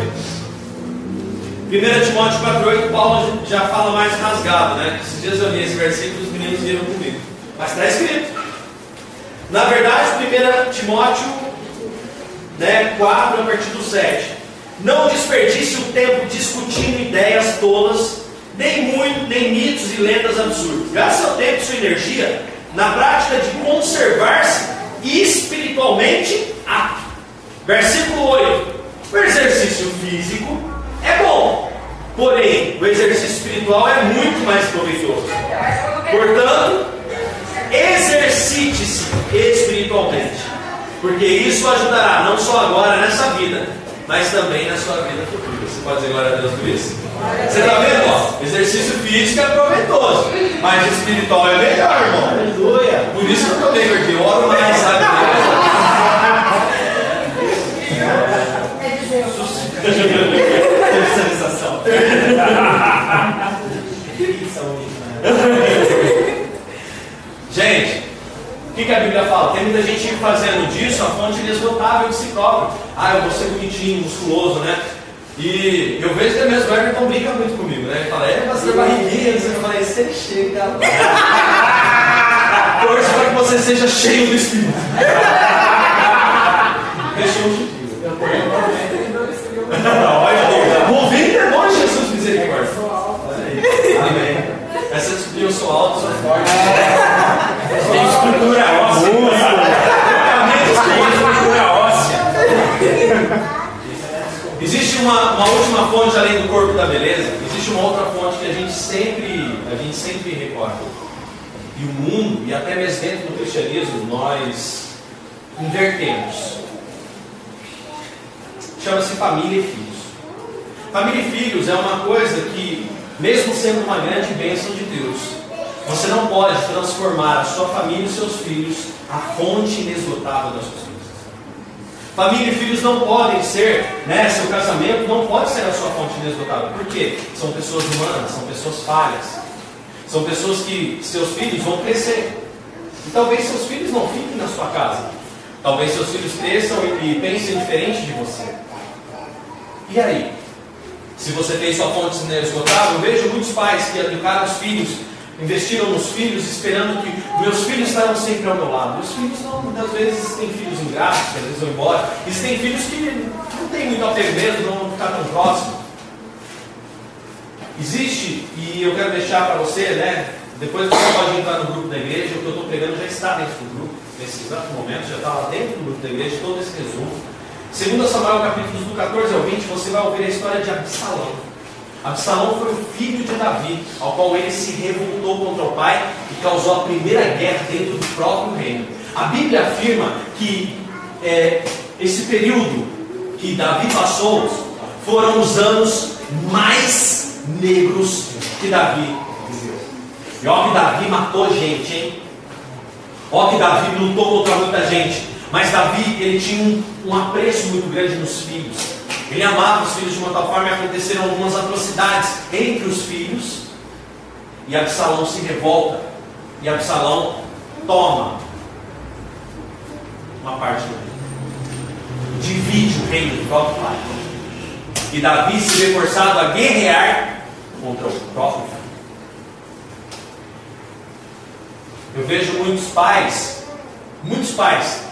1 Timóteo 4 e 8, Paulo já fala mais rasgado, né? Esses dias eu li esse versículo e os meninos viram comigo. Mas está escrito. Na verdade, 1 Timóteo né, 4, a partir do 7. Não desperdice o tempo discutindo ideias tolas, nem muito, nem mitos e lendas absurdas. Gaste seu tempo e sua energia na prática de conservar-se espiritualmente apto. Versículo 8. O exercício físico é bom, porém o exercício espiritual é muito mais proveitoso. Portanto, exercite-se espiritualmente, porque isso ajudará não só agora nessa vida, mas também na sua vida futura. Você pode dizer glória a Deus por isso? Você está vendo? Ó, exercício físico é proveitoso, mas espiritual é melhor, irmão. Aleluia. Por isso que eu também, porque eu oro mais, sabe? Sensação. Gente, o que, que a Bíblia fala? Tem muita gente fazendo disso a fonte inesgotável de si próprio. Ah, eu vou ser bonitinho, musculoso, né? E eu vejo que mesmo o Everton brinca muito comigo, né? Ele fala, é, pastor barriguinha, você fala, você chega lá. Torço para que você seja cheio do Espírito. Deixa eu Olha, o vendedor de Jesus misericórdia. Amém. Essa eu sou alto, sou forte. Estrutura óssea. Óssea. Existe uma, uma última fonte além do corpo da beleza. Existe uma outra fonte que a gente sempre, a gente sempre recorda. E o mundo, e até mesmo dentro do cristianismo, nós invertemos. Chama-se família e filhos. Família e filhos é uma coisa que, mesmo sendo uma grande bênção de Deus, você não pode transformar a sua família e seus filhos a fonte inesgotável das suas coisas. Família e filhos não podem ser, né? Seu casamento não pode ser a sua fonte inesgotável. Por quê? São pessoas humanas, são pessoas falhas. São pessoas que seus filhos vão crescer. E talvez seus filhos não fiquem na sua casa. Talvez seus filhos cresçam e, e pensem diferente de você. E aí? Se você tem sua fonte inesgotável, eu vejo muitos pais que educaram os filhos, investiram nos filhos, esperando que meus filhos estarão sempre ao meu lado. Os filhos não, muitas vezes têm filhos ingratos, às vezes vão embora. Existem filhos que não têm muito apego mesmo, não vão ficar tão próximos. Existe, e eu quero deixar para você, né? Depois você pode entrar no grupo da igreja, o que eu estou pregando já está dentro do grupo, nesse exato momento, já está lá dentro do grupo da igreja, todo esse resumo. Segundo Samuel capítulos do 14 ao 20, você vai ouvir a história de Absalão. Absalão foi o filho de Davi, ao qual ele se revoltou contra o pai e causou a primeira guerra dentro do próprio reino. A Bíblia afirma que é, esse período que Davi passou foram os anos mais negros que Davi viveu. E ó que Davi matou gente, hein? Ó que Davi lutou contra muita gente. Mas Davi, ele tinha um, um apreço muito grande nos filhos. Ele amava os filhos de uma tal forma e aconteceram algumas atrocidades entre os filhos. E Absalão se revolta. E Absalão toma uma parte do reino. Divide o reino do próprio pai. E Davi se vê forçado a guerrear contra o próprio filho. Eu vejo muitos pais, muitos pais,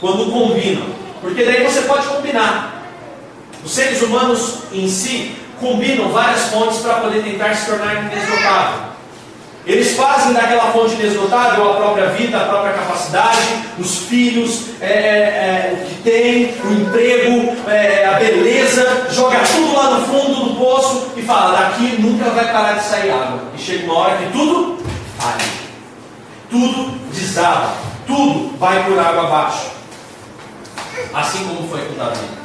quando combinam, porque daí você pode combinar. Os seres humanos em si combinam várias fontes para poder tentar se tornar inesgotável. Eles fazem daquela fonte inesgotável a própria vida, a própria capacidade, os filhos, é, é, é, o que tem, o emprego, é, a beleza, joga tudo lá no fundo do poço e fala: daqui nunca vai parar de sair água. E chega uma hora que tudo para, tudo desaba, tudo vai por água abaixo. Assim como foi com Davi.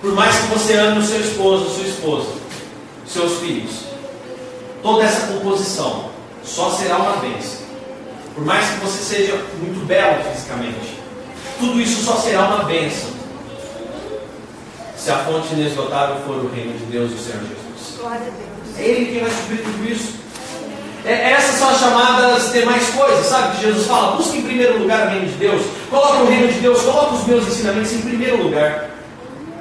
Por mais que você ame o seu esposo, sua esposa, seus filhos, toda essa composição só será uma bênção. Por mais que você seja muito belo fisicamente, tudo isso só será uma bênção. Se a fonte inesgotável for o reino de Deus, o Senhor Jesus. Glória a Deus. É Ele quem vai suprir tudo isso. É, essas são as chamadas demais coisas, sabe? Que Jesus fala: busque em primeiro lugar o reino de Deus, coloque o reino de Deus, coloque os meus ensinamentos em primeiro lugar.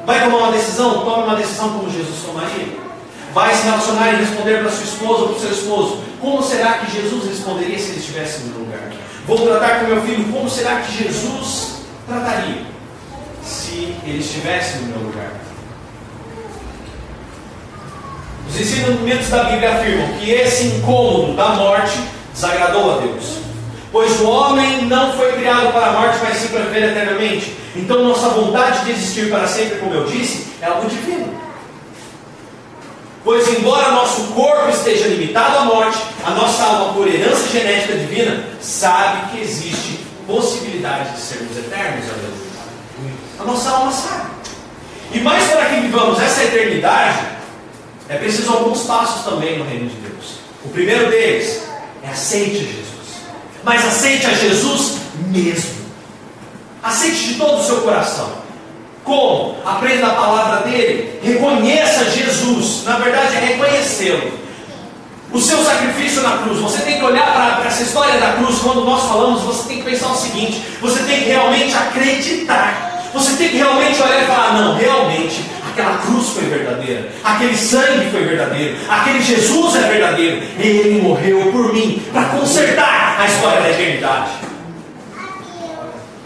Vai tomar uma decisão? Tome uma decisão como Jesus tomaria vai se relacionar e responder para sua esposa ou para o seu esposo. Como será que Jesus responderia se ele estivesse no meu lugar? Vou tratar com meu filho, como será que Jesus trataria se ele estivesse no meu lugar? Os ensinamentos da Bíblia afirmam que esse incômodo da morte desagradou a Deus. Pois o homem não foi criado para a morte, mas sim para viver eternamente. Então nossa vontade de existir para sempre, como eu disse, é algo divino. Pois, embora nosso corpo esteja limitado à morte, a nossa alma, por herança genética divina, sabe que existe possibilidade de sermos eternos. Aleluia. A nossa alma sabe. E mais para que vivamos essa eternidade, é preciso alguns passos também no reino de Deus. O primeiro deles é aceite Jesus. Mas aceite a Jesus mesmo. Aceite de todo o seu coração. Como? Aprenda a palavra dele, reconheça Jesus, na verdade é reconhecê-lo. O seu sacrifício na cruz, você tem que olhar para essa história da cruz, quando nós falamos, você tem que pensar o seguinte: você tem que realmente acreditar, você tem que realmente olhar e falar, não, realmente, aquela cruz foi verdadeira, aquele sangue foi verdadeiro, aquele Jesus é verdadeiro, ele morreu por mim para consertar a história da eternidade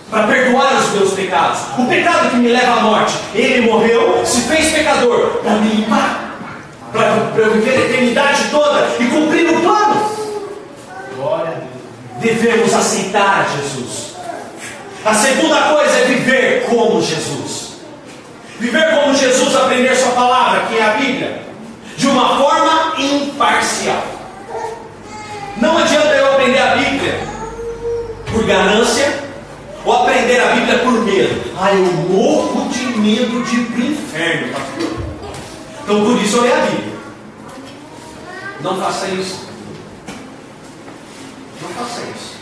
para perdoar os meus pecados. O pecado que me leva à morte, ele morreu, se fez pecador para me limpar, para eu viver a eternidade toda e cumprir o plano. Glória a Deus. Devemos aceitar Jesus. A segunda coisa é viver como Jesus. Viver como Jesus, aprender Sua palavra, que é a Bíblia, de uma forma imparcial. Não adianta eu aprender a Bíblia por ganância, ou aprender a Bíblia por medo. Ah, eu morro de medo de ir para o inferno, pastor. Então por isso eu leio a Bíblia. Não faça isso. Não faça isso.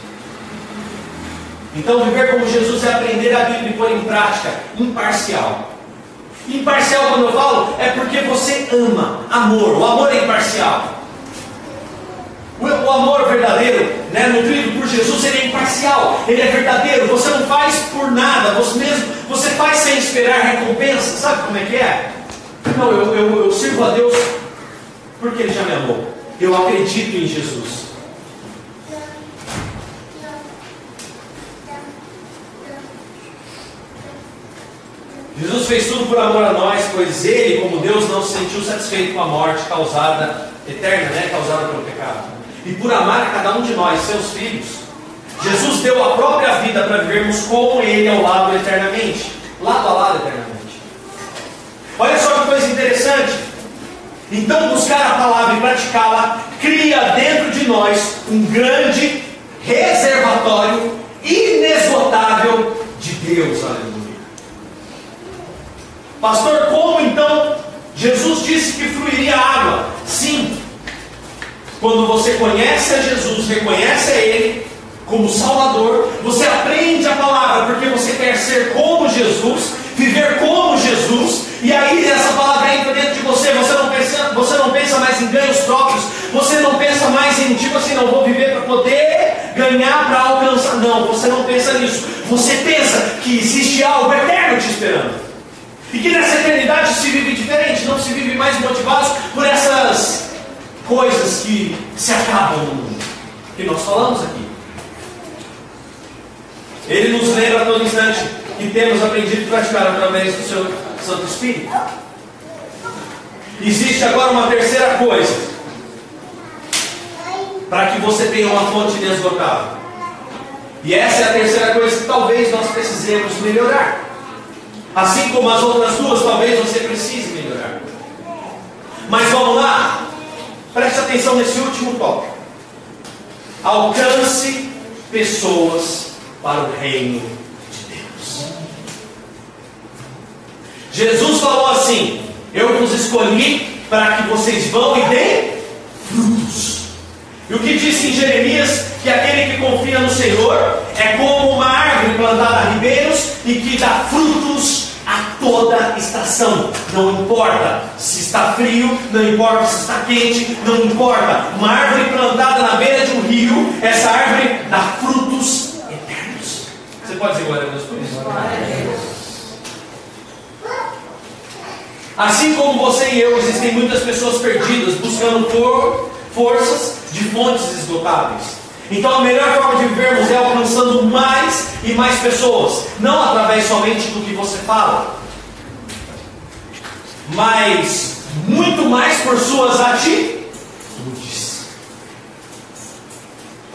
Então viver como Jesus é aprender a Bíblia e pôr em prática, imparcial. Imparcial, quando eu falo, é porque você ama. Amor. O amor é imparcial. O, o amor verdadeiro, né, nutrido por Jesus, ele é imparcial, ele é verdadeiro. Você não faz por nada, você mesmo, você faz sem esperar recompensa. Sabe como é que é? Não, eu, eu, eu sirvo a Deus porque Ele já me amou. Eu acredito em Jesus. Jesus fez tudo por amor a nós, pois Ele, como Deus, não se sentiu satisfeito com a morte causada, eterna, né, causada pelo pecado e por amar a cada um de nós, seus filhos, Jesus deu a própria vida para vivermos com Ele ao lado eternamente, lado a lado eternamente. Olha só que coisa interessante. Então, buscar a palavra e praticá-la cria dentro de nós um grande reservatório inesgotável de Deus. Aleluia. Pastor, como então Jesus disse que fluiria água? Sim, quando você conhece a Jesus, reconhece a Ele como Salvador, você aprende a palavra porque você quer ser como Jesus, viver como Jesus, e aí essa palavra entra dentro de você. Você não pensa, você não pensa mais em ganhos próprios, você não pensa mais em tipo assim, não vou viver para poder ganhar para alcançar. Não, você não pensa nisso. Você pensa que existe algo eterno te esperando. E que nessa eternidade se vive diferente, não se vive mais motivados por essas coisas que se acabam no mundo. Que nós falamos aqui. Ele nos lembra a todo instante que temos aprendido a praticar através do seu Santo Espírito. Existe agora uma terceira coisa para que você tenha uma fonte inesgotável. E essa é a terceira coisa que talvez nós precisemos melhorar. Assim como as outras duas, talvez você precise melhorar. Mas vamos lá, preste atenção nesse último tópico. Alcance pessoas para o reino de Deus. Jesus falou assim: Eu vos escolhi para que vocês vão e deem frutos. E o que disse em Jeremias que aquele que confia no Senhor é como uma árvore plantada a ribeiros e que dá frutos a toda estação. Não importa se está frio, não importa se está quente, não importa. Uma árvore plantada na beira de um rio, essa árvore dá frutos eternos. Você pode dizer glória a Deus por isso? Glória a Deus. Assim como você e eu, existem muitas pessoas perdidas buscando por forças de fontes esgotáveis. Então a melhor forma de vivermos é alcançando mais e mais pessoas, não através somente do que você fala, mas muito mais por suas atitudes.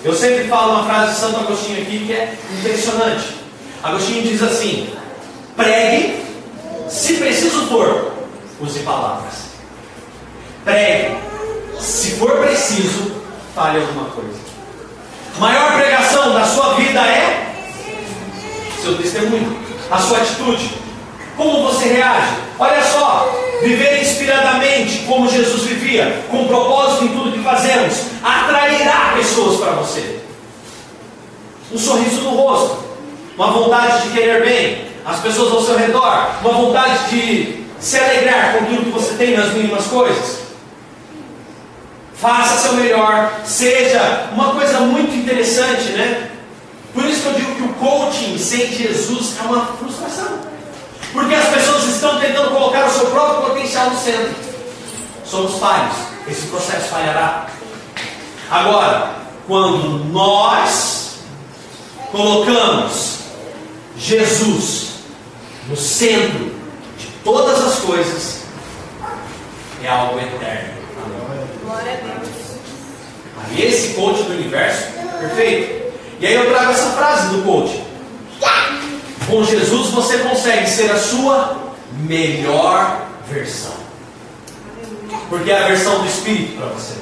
Eu sempre falo uma frase de Santo Agostinho aqui que é impressionante. Agostinho diz assim: pregue, se preciso for, use palavras. Pregue, se for preciso, fale alguma coisa. Maior pregação da sua vida é seu testemunho, a sua atitude. Como você reage? Olha só, viver inspiradamente como Jesus vivia, com propósito em tudo que fazemos, atrairá pessoas para você. Um sorriso no rosto, uma vontade de querer bem, as pessoas ao seu redor, uma vontade de se alegrar com aquilo que você tem nas mínimas coisas. Faça seu melhor, seja uma coisa muito interessante, né? Por isso que eu digo que o coaching sem Jesus é uma frustração. Porque as pessoas estão tentando colocar o seu próprio potencial no centro. Somos falhos. Esse processo falhará. Agora, quando nós colocamos Jesus no centro de todas as coisas, é algo eterno. Glória a Deus. Aí esse coach do universo, perfeito. E aí eu trago essa frase do coach. Com Jesus você consegue ser a sua melhor versão. Porque é a versão do Espírito para você.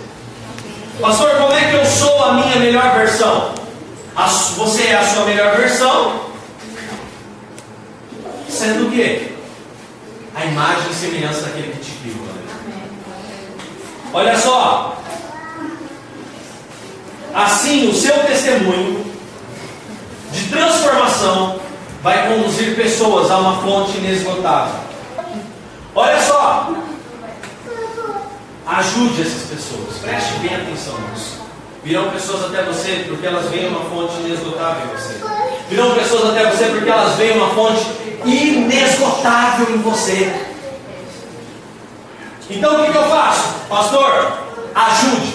Pastor, como é que eu sou a minha melhor versão? você é a sua melhor versão, sendo o quê? A imagem e semelhança daquele que te criou. Olha só. Assim, o seu testemunho de transformação vai conduzir pessoas a uma fonte inesgotável. Olha só. Ajude essas pessoas. Preste bem atenção nisso. Virão pessoas até você porque elas veem uma fonte inesgotável em você. Virão pessoas até você porque elas veem uma fonte inesgotável em você. Então o que, que eu faço? Pastor, ajude.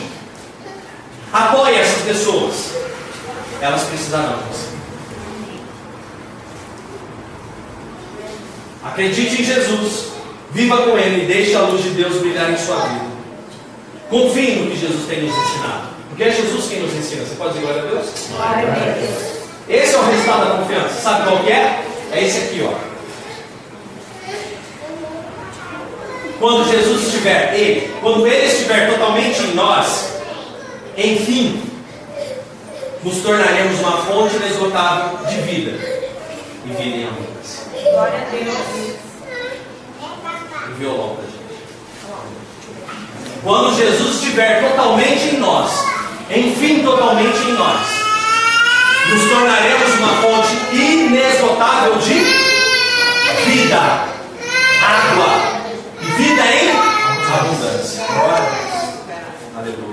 Apoie essas pessoas. Elas precisarão de você. Acredite em Jesus. Viva com Ele e deixe a luz de Deus brilhar em sua vida. Confie no que Jesus tem nos ensinado. Porque é Jesus quem nos ensina. Você pode dizer glória a Deus? Glória a Deus. Esse é o resultado da confiança. Sabe qual que é? É esse aqui, ó. Quando Jesus estiver, Ele, quando Ele estiver totalmente em nós, enfim, nos tornaremos uma fonte inesgotável de vida e vida em abundância. Glória a Deus. O violão para gente. Quando Jesus estiver totalmente em nós, enfim, totalmente em nós, nos tornaremos uma fonte inesgotável de vida, água, vida em abundância. Glória. Aleluia.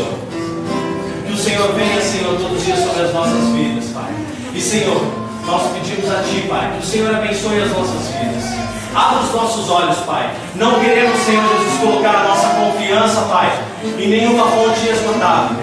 Senhor. Que o Senhor venha, Senhor, todos os dias sobre as nossas vidas, Pai. E, Senhor, nós pedimos a Ti, Pai, que o Senhor abençoe as nossas vidas. Abra os nossos olhos, Pai. Não queremos, Senhor Jesus, colocar a nossa confiança, Pai, em nenhuma fonte esgotável.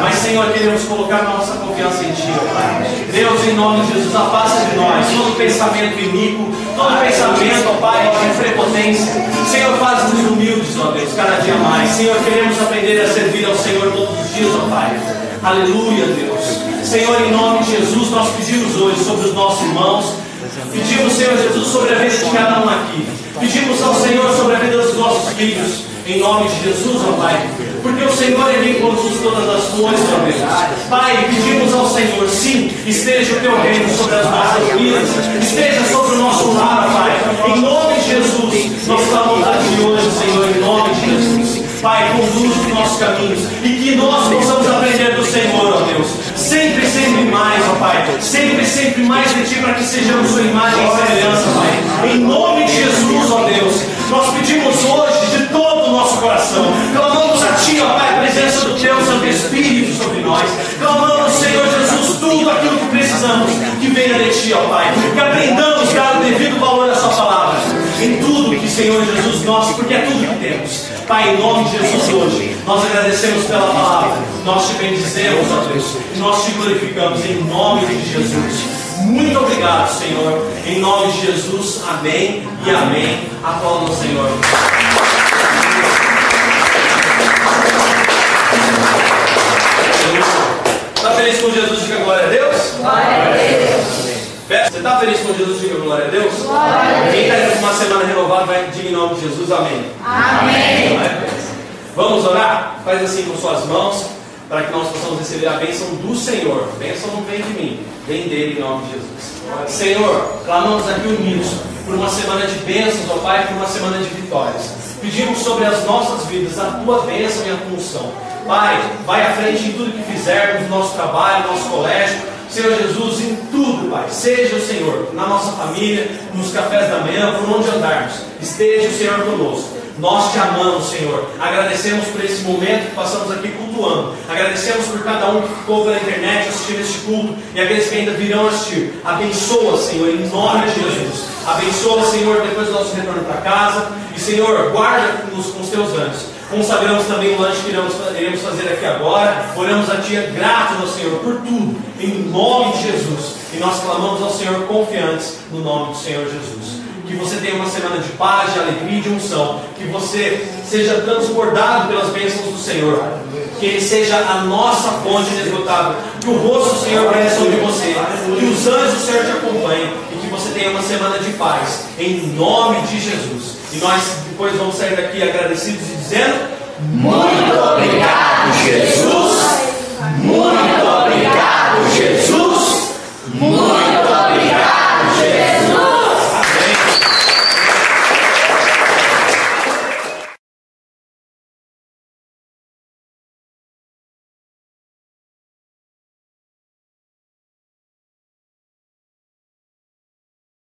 Mas, Senhor, queremos colocar nossa confiança em Ti, Pai. Deus, em nome de Jesus, afasta de nós todo pensamento iníquo, todo pensamento, ó Pai, de prepotência. Senhor, faz-nos humildes, ó Deus, cada dia mais. Senhor, queremos aprender a servir ao Senhor todos os dias, ó Pai. Aleluia, Deus. Senhor, em nome de Jesus, nós pedimos hoje sobre os nossos irmãos. Pedimos, Senhor Jesus, sobre a vida de cada um aqui. Pedimos ao Senhor sobre a vida dos nossos filhos. Em nome de Jesus, ó Pai. Porque o Senhor é quem conduz todas as coisas, ó Deus. Pai, pedimos ao Senhor, sim, esteja o teu reino sobre as nossas vidas. Esteja sobre o nosso lar, Pai. Em nome de Jesus, nós clamamos aqui hoje, Senhor, em nome de Jesus. Pai, conduz os nossos caminhos e que nós possamos aprender do Senhor, ó Deus. Sempre, sempre mais, ó Pai. Sempre, sempre mais de Ti para que sejamos Sua imagem e semelhança, Pai. Em nome de Jesus, ó Deus, nós pedimos hoje de todo o nosso coração. Clamamos a Ti, ó Pai, a presença do Teu Santo Espírito sobre nós. Clamamos, Senhor Jesus, tudo aquilo que precisamos que venha de Ti, ó Pai. Que aprendamos, dar o devido valor à Sua palavra. Em tudo que, Senhor Jesus, nós, porque é tudo que temos. Pai, em nome de Jesus hoje, nós agradecemos pela palavra, nós te bendizemos, ó Deus, e nós te glorificamos em nome de Jesus. Muito obrigado, Senhor. Em nome de Jesus, amém e amém. Aplauda o Senhor. Está feliz com Jesus? Diga glória a Deus. Glória a Deus. Você está feliz com Jesus? Diga glória a Deus. Glória a Quem está com uma semana renovada vai diga em nome de Jesus, amém. Amém. Vamos orar? Faz assim com suas mãos, para que nós possamos receber a bênção do Senhor. A bênção não vem de mim, vem dele em nome de Jesus. Senhor, clamamos aqui unidos por uma semana de bênçãos, ó Pai, por uma semana de vitórias. Pedimos sobre as nossas vidas a tua bênção e a função. Pai, vai à frente em tudo que fizermos, no nosso trabalho, no nosso colégio. Senhor Jesus, em tudo, Pai, seja o Senhor, na nossa família, nos cafés da manhã, por onde andarmos, esteja o Senhor conosco. Nós te amamos, Senhor. Agradecemos por esse momento que passamos aqui cultuando. Agradecemos por cada um que ficou pela internet assistindo este culto e aqueles que ainda virão assistir. Abençoa, Senhor, em nome de Jesus. Abençoa, Senhor, depois do nosso retorno para casa. E, Senhor, guarda-nos com os teus anjos. Como sabemos também o lanche que iremos, iremos fazer aqui agora, oramos a Ti gratos ao Senhor por tudo, em nome de Jesus. E nós clamamos ao Senhor confiantes no nome do Senhor Jesus. Que você tenha uma semana de paz, de alegria e de unção. Que você seja transbordado pelas bênçãos do Senhor. Que Ele seja a nossa fonte inesgotável. Que o rosto do Senhor brilhe sobre você. Que os anjos do Senhor te acompanhem. E que você tenha uma semana de paz. Em nome de Jesus. E nós depois vamos sair daqui agradecidos e dizendo. Muito